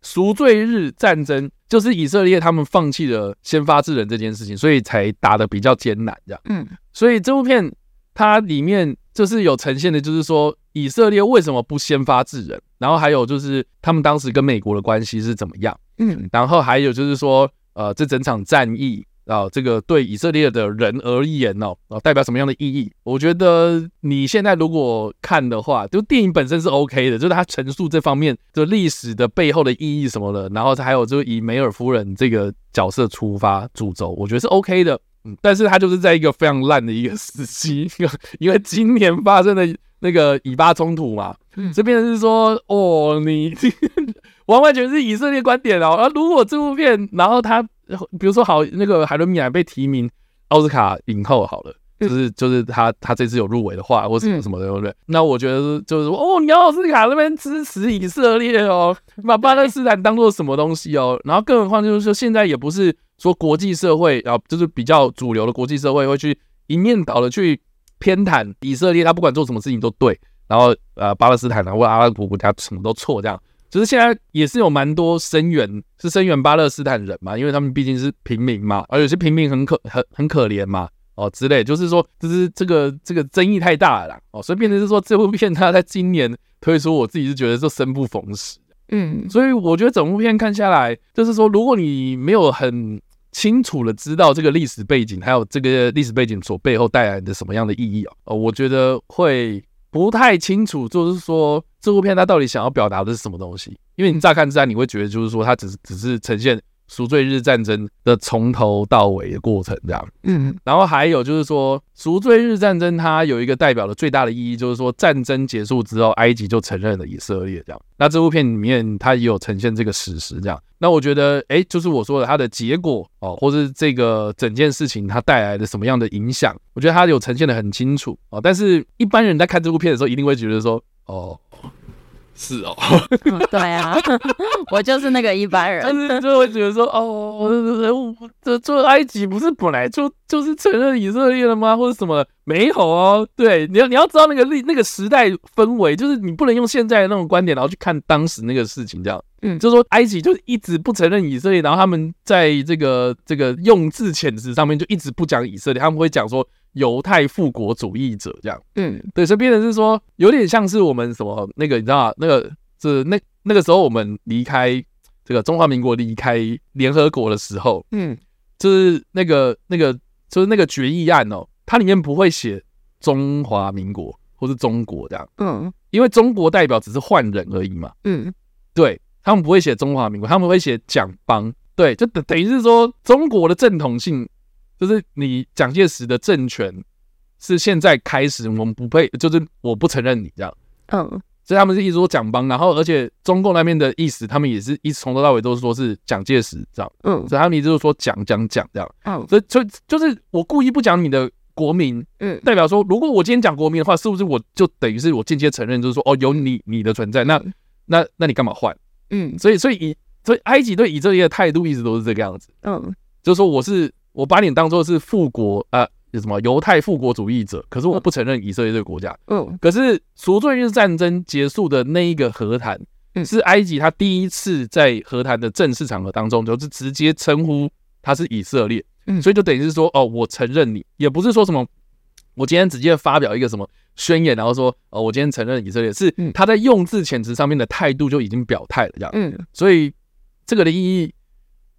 赎罪日战争就是以色列他们放弃了先发制人这件事情，所以才打得比较艰难，这样。嗯，所以这部片它里面就是有呈现的，就是说以色列为什么不先发制人，然后还有就是他们当时跟美国的关系是怎么样。嗯，然后还有就是说，呃，这整场战役。啊，这个对以色列的人而言哦，啊，代表什么样的意义？我觉得你现在如果看的话，就电影本身是 OK 的，就是它陈述这方面就历史的背后的意义什么的，然后还有就以梅尔夫人这个角色出发主轴，我觉得是 OK 的。嗯，但是它就是在一个非常烂的一个时期，因为今年发生的那个以巴冲突嘛，这边是说哦，你 完完全是以色列观点哦。啊，如果这部片，然后它。比如说，好，那个海伦米莱被提名奥斯卡影后，好了，就是就是他他这次有入围的话，或什么什么的，对不对？那我觉得就是说，哦，你要奥斯卡那边支持以色列哦，把 巴勒斯坦当做什么东西哦？然后更何况就是说，现在也不是说国际社会，啊就是比较主流的国际社会会去一面倒的去偏袒以色列，他不管做什么事情都对，然后呃，巴勒斯坦啊或阿拉伯国家什么都错这样。就是现在也是有蛮多声援，是声援巴勒斯坦人嘛，因为他们毕竟是平民嘛，而有些平民很可很很可怜嘛，哦之类，就是说，就是这个这个争议太大了啦，哦，所以变成是说这部片它在今年推出，我自己是觉得就生不逢时，嗯，所以我觉得整部片看下来，就是说如果你没有很清楚的知道这个历史背景，还有这个历史背景所背后带来的什么样的意义哦，我觉得会。不太清楚，就是说这部片它到底想要表达的是什么东西？因为你乍看之下，你会觉得就是说它只是只是呈现赎罪日战争的从头到尾的过程这样。嗯，然后还有就是说赎罪日战争它有一个代表的最大的意义，就是说战争结束之后，埃及就承认了以色列这样。那这部片里面它也有呈现这个史实这样。那我觉得，哎，就是我说的，它的结果哦，或是这个整件事情它带来的什么样的影响，我觉得它有呈现的很清楚哦。但是一般人在看这部片的时候，一定会觉得说，哦，是哦，对啊，我就是那个一般人，但是就会觉得说，哦，这这埃及不是本来就就是承认以色列了吗？或者什么没有哦？对，你要你要知道那个历那个时代氛围，就是你不能用现在的那种观点，然后去看当时那个事情，这样，嗯，就是说埃及就是一直不承认以色列，然后他们在这个这个用字遣词上面就一直不讲以色列，他们会讲说。犹太复国主义者这样，嗯，对，所以变成是说，有点像是我们什么那个，你知道吗？那个是那那个时候我们离开这个中华民国离开联合国的时候，嗯，就是那个那个就是那个决议案哦，它里面不会写中华民国或是中国这样，嗯，因为中国代表只是换人而已嘛，嗯，对，他们不会写中华民国，他们会写蒋邦，对，就等等于是说中国的正统性。就是你蒋介石的政权是现在开始，我们不配，就是我不承认你这样，嗯，所以他们是一直说蒋帮，然后而且中共那边的意思，他们也是一直从头到尾都是说是蒋介石这样，嗯，所以他们一直都说蒋蒋蒋这样，嗯，所以所以就是我故意不讲你的国民，嗯，代表说如果我今天讲国民的话，是不是我就等于是我间接承认，就是说哦有你你的存在，那那那你干嘛换？嗯，所以所以以所以埃及对以色列的态度一直都是这个样子，嗯，就是说我是。我把你当做是复国啊，什么犹太复国主义者？可是我不承认以色列这个国家。嗯，可是赎罪日战争结束的那一个和谈，嗯，是埃及他第一次在和谈的正式场合当中，就是直接称呼他是以色列。嗯，所以就等于是说，哦，我承认你，也不是说什么，我今天直接发表一个什么宣言，然后说，哦，我今天承认以色列，是他在用字遣词上面的态度就已经表态了，这样。嗯，所以这个的意义。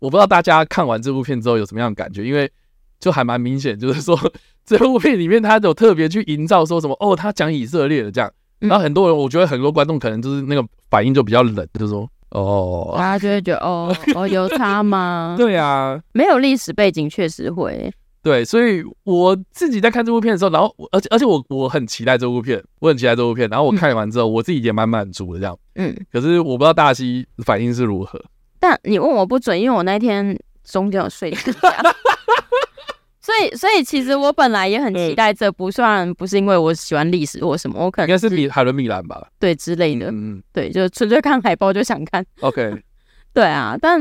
我不知道大家看完这部片之后有什么样的感觉，因为就还蛮明显，就是说这部片里面他有特别去营造说什么哦，他讲以色列的这样，然后很多人我觉得很多观众可能就是那个反应就比较冷，就是说哦，大家就会觉得哦哦有他吗？对啊，没有历史背景确实会。对，所以我自己在看这部片的时候，然后而且而且我我很期待这部片，我很期待这部片，然后我看完之后，我自己也蛮满足的这样，嗯，可是我不知道大西反应是如何。但你问我不准，因为我那天中间有睡 觉，所以所以其实我本来也很期待这部，虽然不是因为我喜欢历史或什么，我可能应该是米海伦米兰吧，对之类的，嗯，对，就纯粹看海报就想看，OK，对啊，但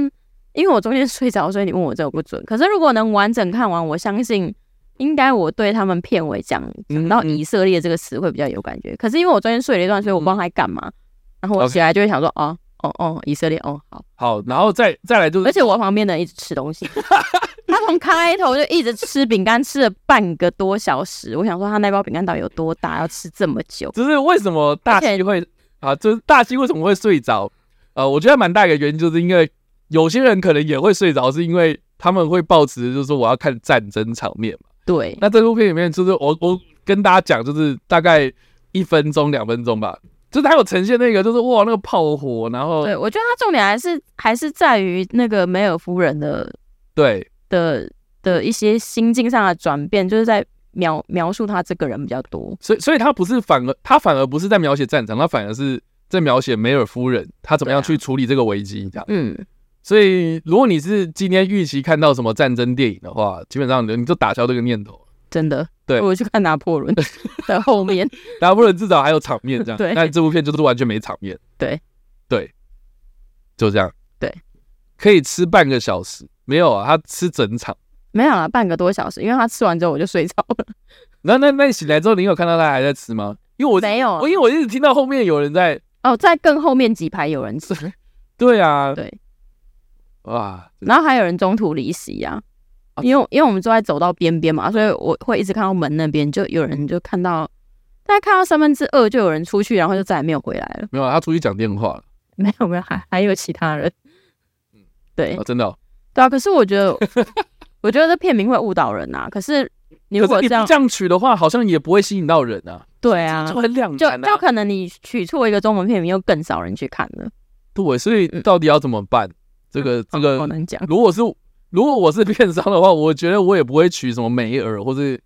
因为我中间睡着，所以你问我这个不准。可是如果能完整看完，我相信应该我对他们片尾讲讲到以色列这个词会比较有感觉。可是因为我中间睡了一段，所以我不知道他干嘛，然后我起来就会想说，哦。哦哦，以色列哦，好好，然后再再来就是，而且我旁边的人一直吃东西，他从开头就一直吃饼干，吃了半个多小时。我想说，他那包饼干到底有多大，要吃这么久？就是为什么大西会啊？就是大西为什么会睡着？呃，我觉得蛮大一个原因，就是因为有些人可能也会睡着，是因为他们会抱持就是说我要看战争场面嘛。对，那这部片里面就是我我跟大家讲，就是大概一分钟两分钟吧。就是他有呈现那个，就是哇，那个炮火，然后对，我觉得他重点还是还是在于那个梅尔夫人的对的的一些心境上的转变，就是在描描述他这个人比较多。所以，所以他不是反而他反而不是在描写战场，他反而是在描写梅尔夫人他怎么样去处理这个危机，这样。嗯，所以如果你是今天预期看到什么战争电影的话，基本上你就打消这个念头。真的，对，我去看拿破仑 的后面，拿破仑至少还有场面这样，对，但这部片就是完全没场面，对，对，就这样，对，可以吃半个小时，没有啊，他吃整场，没有啊，半个多小时，因为他吃完之后我就睡着了。那那那你醒来之后，你有看到他还在吃吗？因为我没有，我因为我一直听到后面有人在，哦，在更后面几排有人吃，对啊，对，哇，然后还有人中途离席呀。因为因为我们坐在走到边边嘛，所以我会一直看到门那边就有人就看到，大概看到三分之二就有人出去，然后就再也没有回来了。没有，他出去讲电话了。没有没有，还还有其他人。嗯，对，真的。对啊，可是我觉得，我觉得这片名会误导人啊。可是你如果这样这样取的话，好像也不会吸引到人啊。对啊，就很两难。就就可能你取错一个中文片名，又更少人去看了。对，所以到底要怎么办？这个这个好难讲。如果是。如果我是片商的话，我觉得我也不会取什么梅尔或是，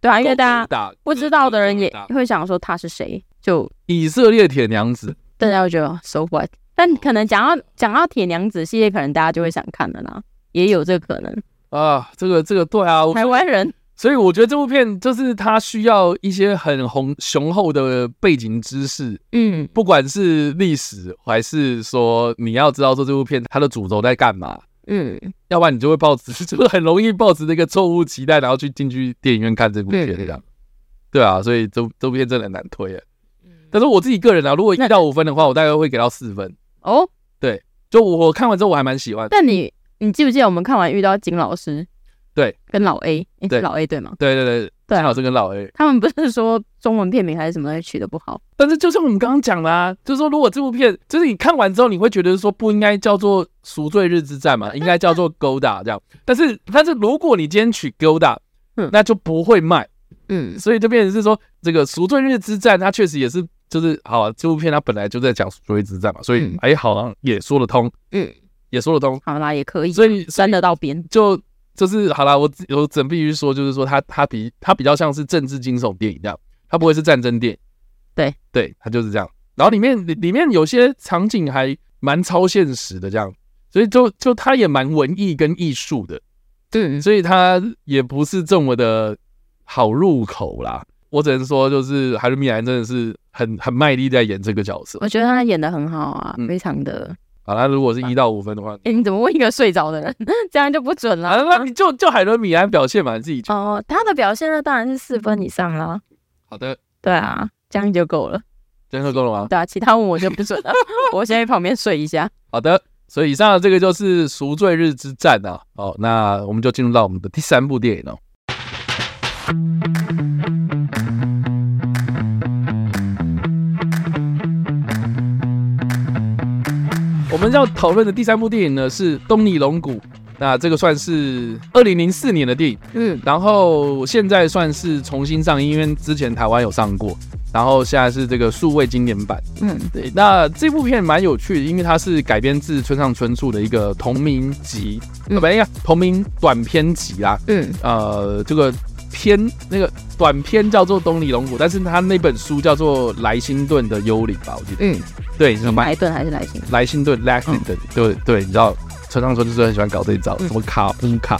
对啊，因为大家不知道的人也会想说他是谁，就以色列铁娘子，大家会觉得 so what？但可能讲到讲到铁娘子系列，可能大家就会想看了啦，也有这个可能。啊。这个这个对啊，台湾人。所以我觉得这部片就是它需要一些很宏雄厚的背景知识，嗯，不管是历史还是说你要知道说这部片它的主轴在干嘛，嗯，要不然你就会抱持，就是很容易抱持那个错误期待，然后去进去电影院看这部片这样，嗯、对啊，所以这这部片真的很难推啊。但是我自己个人啊，如果一到五分的话，我大概会给到四分。哦，对，就我看完之后我还蛮喜欢。但你你记不记得我们看完遇到金老师？对，跟老 A，对，老 A 对吗？对对对，正好是跟老 A。他们不是说中文片名还是什么取得不好？但是就像我们刚刚讲的啊，就是说如果这部片就是你看完之后，你会觉得说不应该叫做《赎罪日之战》嘛，应该叫做《Gilda》这样。但是但是如果你今天取 Gilda，嗯，那就不会卖，嗯，所以就变成是说这个《赎罪日之战》它确实也是就是好啊，这部片它本来就在讲赎罪之战嘛，所以哎，好像也说得通，嗯，也说得通，好啦，也可以，所以删得到边。就。就是好啦，我我只必须说，就是说它它比它比较像是政治惊悚电影这样，它不会是战争电影。对对，它就是这样。然后里面里里面有些场景还蛮超现实的这样，所以就就它也蛮文艺跟艺术的。对，所以它也不是这么的好入口啦。我只能说，就是海伦米兰真的是很很卖力在演这个角色。我觉得他演的很好啊，非常的。好，那如果是一到五分的话，哎，你怎么问一个睡着的人？这样就不准了。啊，那你就就海伦米兰表现嘛，你自己哦，他的表现呢当然是四分以上了。好的，对啊，这样就够了。这样就够了吗？对啊，其他问我就不准了。我先在旁边睡一下。好的，所以以上的这个就是《赎罪日之战》啊。好，那我们就进入到我们的第三部电影哦。我们要讨论的第三部电影呢是《东尼龙骨》，那这个算是二零零四年的电影，嗯，然后现在算是重新上映，因为之前台湾有上过，然后现在是这个数位经典版，嗯，对。那这部片蛮有趣的，因为它是改编自村上春树的一个同名集，不对呀，同名短篇集啦，嗯，呃，这个。篇那个短篇叫做《东尼龙骨》，但是他那本书叫做《莱辛顿的幽灵》吧，我记得。嗯，对，是莱顿还是莱辛？莱辛顿，莱辛顿，对对，你知道，村上春树就是很喜欢搞这一招，什么卡夫卡。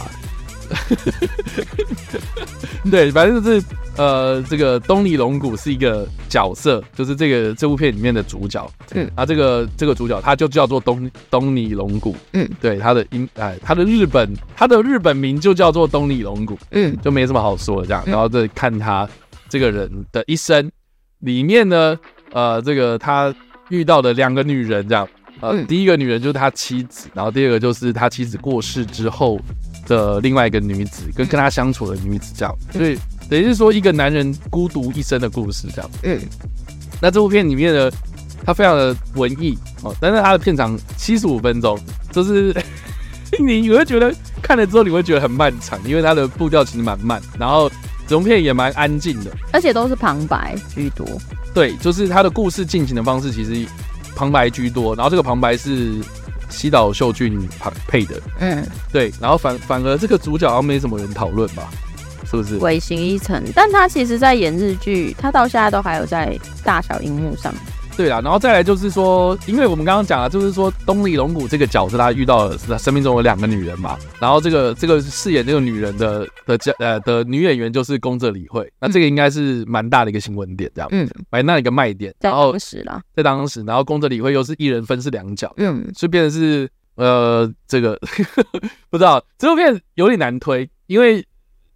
对，反正就是呃，这个东尼龙骨是一个角色，就是这个这部片里面的主角。嗯，啊，这个这个主角他就叫做东东尼龙骨。嗯，对，他的英哎，他的日本他的日本名就叫做东尼龙骨。嗯，就没什么好说的这样。然后再看他这个人的一生里面呢，呃，这个他遇到的两个女人这样。呃，第一个女人就是他妻子，然后第二个就是他妻子过世之后。的另外一个女子跟跟他相处的女子这样，所以等于是说一个男人孤独一生的故事这样。嗯，那这部片里面的他非常的文艺哦，但是他的片长七十五分钟，就是你 你会觉得看了之后你会觉得很漫长，因为他的步调其实蛮慢，然后整片也蛮安静的，而且都是旁白居多。对，就是他的故事进行的方式其实旁白居多，然后这个旁白是。西岛秀俊配的，嗯，对，然后反反而这个主角好像没什么人讨论吧，是不是？尾行一成，但他其实在演日剧，他到现在都还有在大小荧幕上。对啦，然后再来就是说，因为我们刚刚讲了，就是说东尼龙骨这个角色，他遇到的是他生命中有两个女人嘛，然后这个这个饰演这个女人的的角呃的女演员就是宫泽理惠，那这个应该是蛮大的一个新闻点，这样，嗯，蛮大的一个卖点。在当时啦，在当时，然后宫泽理惠又是一人分饰两角，嗯，所以变成是呃这个 不知道这部片有点难推，因为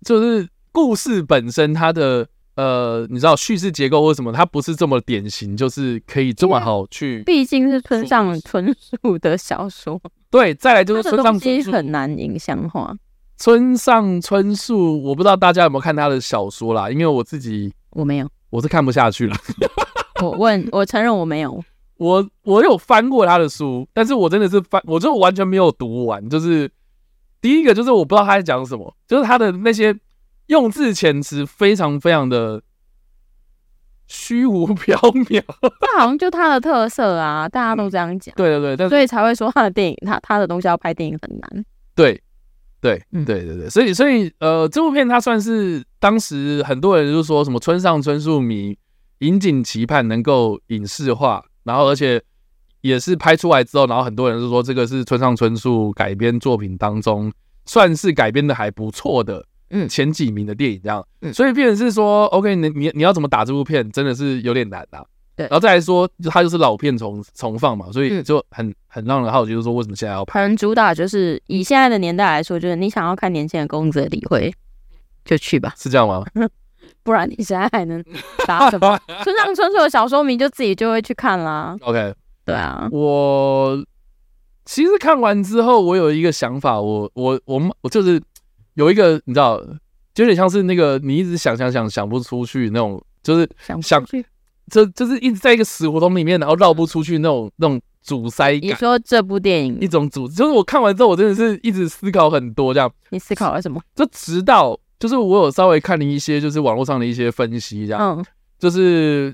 就是故事本身它的。呃，你知道叙事结构或什么，它不是这么典型，就是可以这么好去。毕竟是村上春树的小说。对，再来就是村上春树很难影像化。村上春树，我不知道大家有没有看他的小说啦，因为我自己我没有，我是看不下去了。我问，我承认我没有。我我有翻过他的书，但是我真的是翻，我就完全没有读完。就是第一个，就是我不知道他在讲什么，就是他的那些。用字遣词非常非常的虚无缥缈，那好像就他的特色啊，大家都这样讲。对对对，所以才会说他的电影，他他的东西要拍电影很难。对对对对对，所以所以呃，这部片它算是当时很多人就说什么村上春树迷引颈期盼能够影视化，然后而且也是拍出来之后，然后很多人就说这个是村上春树改编作品当中算是改编的还不错的。嗯前几名的电影这样，嗯，所以变成是说，OK，你你你要怎么打这部片，真的是有点难啊。对，然后再来说，它就是老片重重放嘛，所以就很很让人好奇，就是说为什么现在要拍？可能主打就是以现在的年代来说，就是你想要看年轻的宫泽理惠，就去吧，是这样吗？不然你现在还能打什么？村上春树的小说迷就自己就会去看啦。OK，对啊，我其实看完之后，我有一个想法，我我我我就是有一个你知道，就有点像是那个你一直想想想想不出去那种，就是想想去。这就是一直在一个死胡同里面，然后绕不出去那种那种阻塞感。你说这部电影一种阻，就是我看完之后，我真的是一直思考很多这样。你思考了什么？就直到就是我有稍微看了一些就是网络上的一些分析，这样，嗯，就是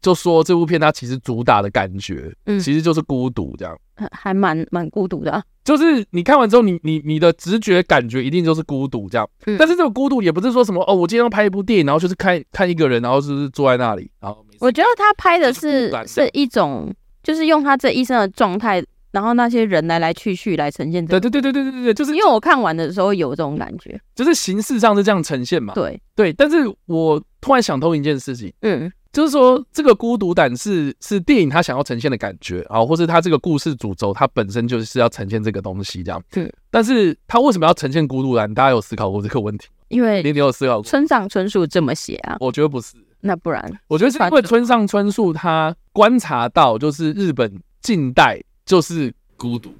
就说这部片它其实主打的感觉，嗯，其实就是孤独这样，还蛮蛮孤独的啊。就是你看完之后你，你你你的直觉感觉一定就是孤独这样，嗯，但是这个孤独也不是说什么哦，我今天要拍一部电影，然后就是看看一个人，然后就是坐在那里，然后。我觉得他拍的是是一种，就是用他这一生的状态，然后那些人来来去去来呈现。对对对对对对对，就是因为我看完的时候有这种感觉，就是形式上是这样呈现嘛。对对，但是我突然想通一件事情，嗯，就是说这个孤独感是是电影他想要呈现的感觉啊，或是他这个故事主轴它本身就是要呈现这个东西这样。对，但是他为什么要呈现孤独感？大家有思考过这个问题吗？因为你有思考过？村上春树这么写啊？我觉得不是。那不然，我觉得是因为村上春树他观察到，就是日本近代就是孤独。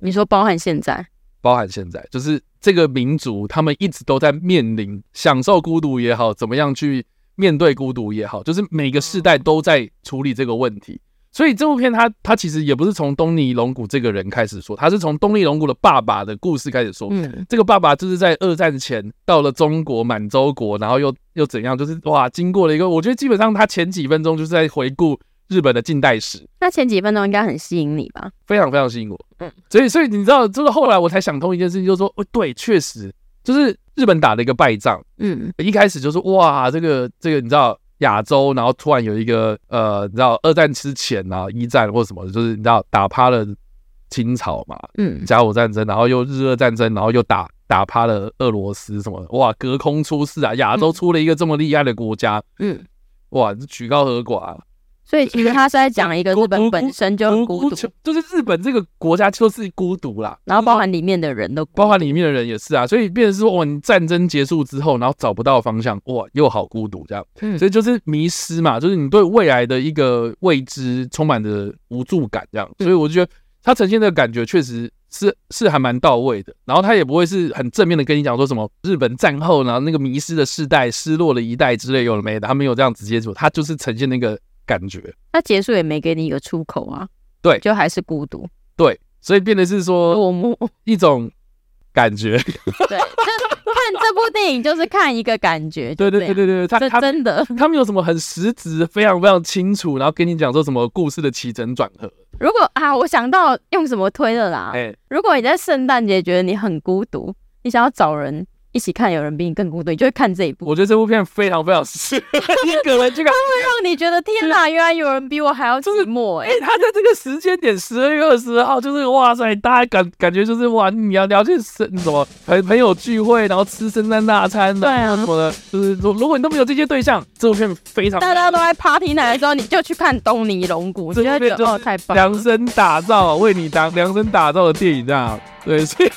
你说包含现在，包含现在，就是这个民族他们一直都在面临享受孤独也好，怎么样去面对孤独也好，就是每个世代都在处理这个问题。所以这部片它它其实也不是从东尼龙骨这个人开始说，它是从东尼龙骨的爸爸的故事开始说。嗯，这个爸爸就是在二战前到了中国满洲国，然后又又怎样，就是哇，经过了一个，我觉得基本上他前几分钟就是在回顾日本的近代史。那前几分钟应该很吸引你吧？非常非常吸引我。嗯，所以所以你知道，就是后来我才想通一件事情，就是说，哦，对，确实就是日本打了一个败仗。嗯，一开始就是哇，这个这个你知道。亚洲，然后突然有一个呃，你知道二战之前啊，一战或什么，就是你知道打趴了清朝嘛，嗯，甲午战争，然后又日俄战争，然后又打打趴了俄罗斯什么的，哇，隔空出世啊，亚洲出了一个这么厉害的国家，嗯，哇，举高和寡。所以其实他是在讲一个日本本身就很孤独，就是日本这个国家就是孤独啦，然后包含里面的人都，包含里面的人也是啊，所以变成说，哇，你战争结束之后，然后找不到方向，哇，又好孤独这样，所以就是迷失嘛，就是你对未来的一个未知充满着无助感这样，所以我就觉得他呈现的感觉确实是是还蛮到位的，然后他也不会是很正面的跟你讲说什么日本战后然后那个迷失的世代、失落的一代之类有了没的，他没有这样直接说，他就是呈现那个。感觉，那结束也没给你一个出口啊，对，就还是孤独，对，所以变得是说落寞。一种感觉，对，就看这部电影就是看一个感觉，对对对对对，他他真的，他们有什么很实质、非常非常清楚，然后跟你讲说什么故事的起承转合。如果啊，我想到用什么推的啦，哎，如果你在圣诞节觉得你很孤独，你想要找人。一起看有人比你更孤独，你就会看这一部。我觉得这部片非常非常适合一个人去看，它会让你觉得天哪，原来有人比我还要寂寞哎！他在这个时间点，十二月二十号，就是哇塞，大家感感觉就是哇，你要了解什什么朋朋友聚会，然后吃圣诞大餐，对啊，什么的，就是如如果你都没有这些对象，这部片非常大家都在 party night 的时候，你就去看东尼龙骨，这部片哦太棒，量身打造为你打量身打造的电影这样，对，所以。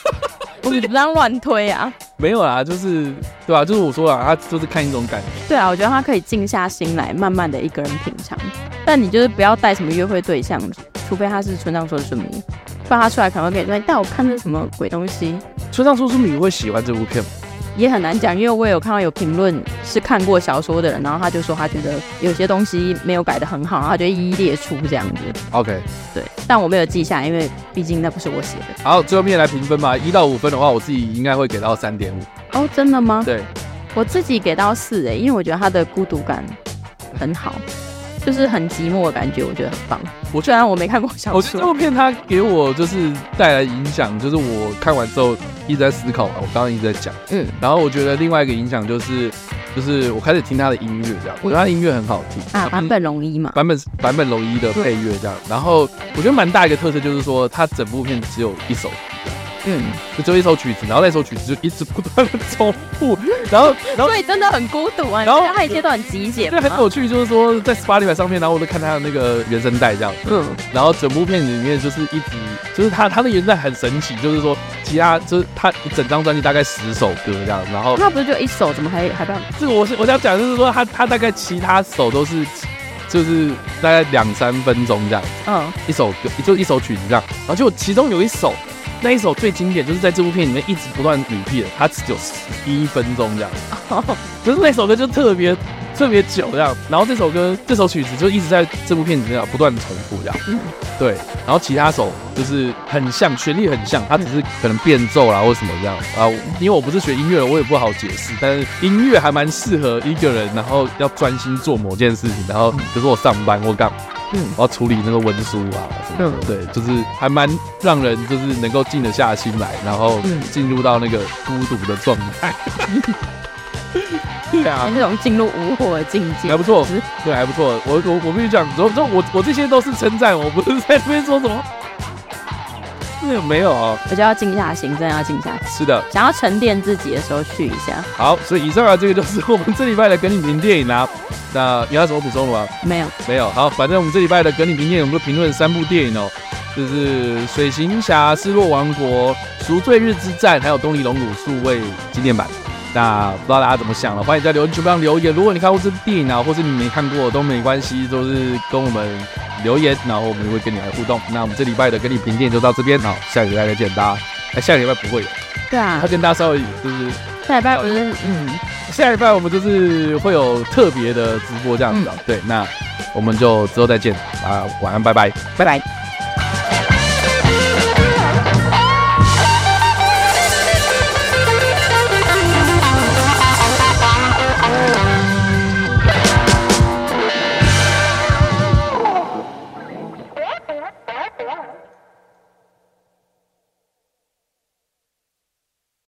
你不要乱推啊！没有啦，就是对吧、啊？就是我说了，他就是看一种感觉。对啊，我觉得他可以静下心来，慢慢的一个人品尝。但你就是不要带什么约会对象，除非他是村上春树迷，不然他出来可能会跟你说：“带我看这什么鬼东西。”村上春树迷会喜欢这部片吗？也很难讲，因为我也有看到有评论是看过小说的人，然后他就说他觉得有些东西没有改的很好，然后他就一一列出这样子。OK，对，但我没有记下，因为毕竟那不是我写的。好，最后面来评分吧，一到五分的话，我自己应该会给到三点五。哦，真的吗？对，我自己给到四诶，因为我觉得他的孤独感很好。就是很寂寞的感觉，我觉得很棒。我虽然我没看过小说，我觉得这部片它给我就是带来影响，就是我看完之后一直在思考嘛。我刚刚一直在讲，嗯，然后我觉得另外一个影响就是，就是我开始听他的音乐，这样，我觉得他的音乐很好听啊，坂本龙一嘛，版本版本龙一的配乐这样。然后我觉得蛮大一个特色就是说，他整部片只有一首歌，嗯，就只有一首曲子，然后那首曲子就一直不断的重复，然后 然后所以真的很孤独啊。然后他一切都很极简，对，很有趣，就是说在 Spotify 上面，然后我就看他的那个原声带这样，嗯，然后整部片里面就是一直就是他他的原声带很神奇，就是说其他就是他一整张专辑大概十首歌这样，然后那不是就一首，怎么还还办？这个我是我想讲就是说他他大概其他首都是。就是大概两三分钟这样，嗯，一首歌就一首曲子这样，然后就其中有一首，那一首最经典，就是在这部片里面一直不断 repeat，它只有十一分钟这样，哦，就是那首歌就特别。特别久这样，然后这首歌这首曲子就一直在这部片里面不断重复这样，对，然后其他首就是很像，旋律很像，它只是可能变奏啦或什么这样。啊，因为我不是学音乐的，我也不好解释，但是音乐还蛮适合一个人，然后要专心做某件事情，然后比如说我上班或干嘛，嗯，我要处理那个文书啊什么，对，就是还蛮让人就是能够静得下心来，然后进入到那个孤独的状态。对啊，那种进入无火的境界还不错，对，还不错。我我我必须讲，我这我我这些都是称赞，我不是在那边说什么。没有没有哦，我就要静下心，真的要静下心。是的，想要沉淀自己的时候去一下。好，所以以上啊，这个就是我们这礼拜的梗你评电影啊。那有要什么补充的吗？没有，没有。好，反正我们这礼拜的梗你评电影，我们就评论三部电影哦，就是《水行侠》、《失落王国》、《赎罪日之战》，还有《东尼龙骨》数位纪念版。那不知道大家怎么想了？欢迎在留言区上留言。如果你看过这部电影啊，或是你没看过都没关系，都是跟我们留言，然后我们会跟你来互动。那我们这礼拜的跟你评电影就到这边，好，下个礼拜再见，大家。哎，下礼拜不会有。对啊。他跟大家稍微就是下礼拜不是嗯，下礼拜我们就是会有特别的直播这样子。嗯、对，那我们就之后再见啊，晚安，拜拜，拜拜。